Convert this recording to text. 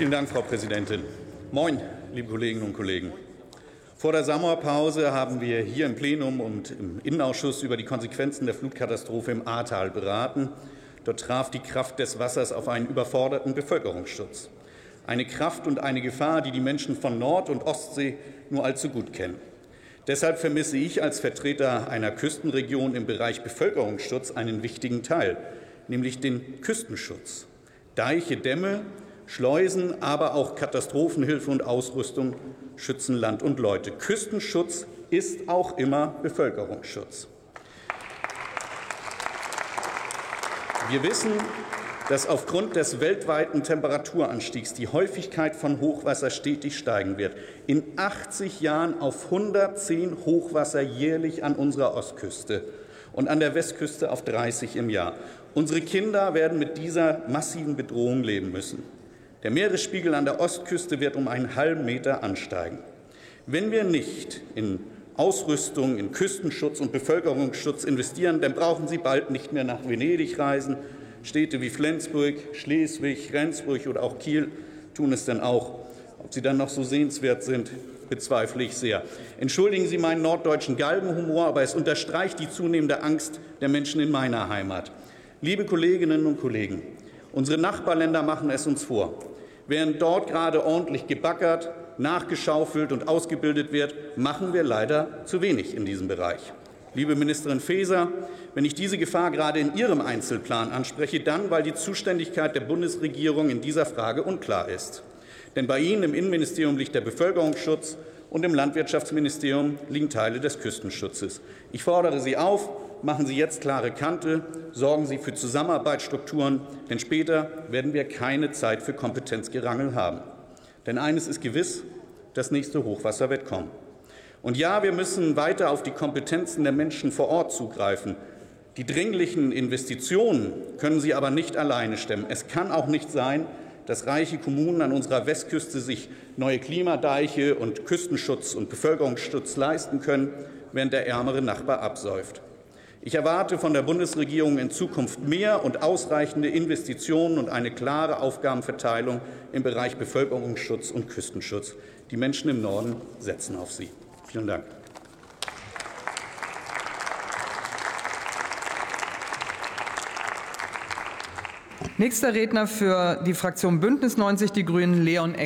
Vielen Dank, Frau Präsidentin. Moin, liebe Kolleginnen und Kollegen. Vor der Sommerpause haben wir hier im Plenum und im Innenausschuss über die Konsequenzen der Flutkatastrophe im Ahrtal beraten. Dort traf die Kraft des Wassers auf einen überforderten Bevölkerungsschutz. Eine Kraft und eine Gefahr, die die Menschen von Nord- und Ostsee nur allzu gut kennen. Deshalb vermisse ich als Vertreter einer Küstenregion im Bereich Bevölkerungsschutz einen wichtigen Teil, nämlich den Küstenschutz. Deiche, Dämme, Schleusen, aber auch Katastrophenhilfe und Ausrüstung schützen Land und Leute. Küstenschutz ist auch immer Bevölkerungsschutz. Wir wissen, dass aufgrund des weltweiten Temperaturanstiegs die Häufigkeit von Hochwasser stetig steigen wird. In 80 Jahren auf 110 Hochwasser jährlich an unserer Ostküste und an der Westküste auf 30 im Jahr. Unsere Kinder werden mit dieser massiven Bedrohung leben müssen. Der Meeresspiegel an der Ostküste wird um einen halben Meter ansteigen. Wenn wir nicht in Ausrüstung, in Küstenschutz und Bevölkerungsschutz investieren, dann brauchen Sie bald nicht mehr nach Venedig reisen. Städte wie Flensburg, Schleswig, Rendsburg oder auch Kiel tun es dann auch. Ob sie dann noch so sehenswert sind, bezweifle ich sehr. Entschuldigen Sie meinen norddeutschen Galgenhumor, aber es unterstreicht die zunehmende Angst der Menschen in meiner Heimat. Liebe Kolleginnen und Kollegen, unsere Nachbarländer machen es uns vor. Während dort gerade ordentlich gebaggert, nachgeschaufelt und ausgebildet wird, machen wir leider zu wenig in diesem Bereich. Liebe Ministerin Faeser, wenn ich diese Gefahr gerade in Ihrem Einzelplan anspreche, dann, weil die Zuständigkeit der Bundesregierung in dieser Frage unklar ist. Denn bei Ihnen im Innenministerium liegt der Bevölkerungsschutz und im Landwirtschaftsministerium liegen Teile des Küstenschutzes. Ich fordere Sie auf, machen Sie jetzt klare Kante, sorgen Sie für Zusammenarbeitsstrukturen, denn später werden wir keine Zeit für Kompetenzgerangel haben. Denn eines ist gewiss, das nächste Hochwasser wird kommen. Und ja, wir müssen weiter auf die Kompetenzen der Menschen vor Ort zugreifen. Die dringlichen Investitionen können sie aber nicht alleine stemmen. Es kann auch nicht sein, dass reiche Kommunen an unserer Westküste sich neue Klimadeiche und Küstenschutz und Bevölkerungsschutz leisten können, während der ärmere Nachbar absäuft. Ich erwarte von der Bundesregierung in Zukunft mehr und ausreichende Investitionen und eine klare Aufgabenverteilung im Bereich Bevölkerungsschutz und Küstenschutz. Die Menschen im Norden setzen auf sie. Vielen Dank. Nächster Redner für die Fraktion Bündnis 90 Die Grünen, Leon Eck.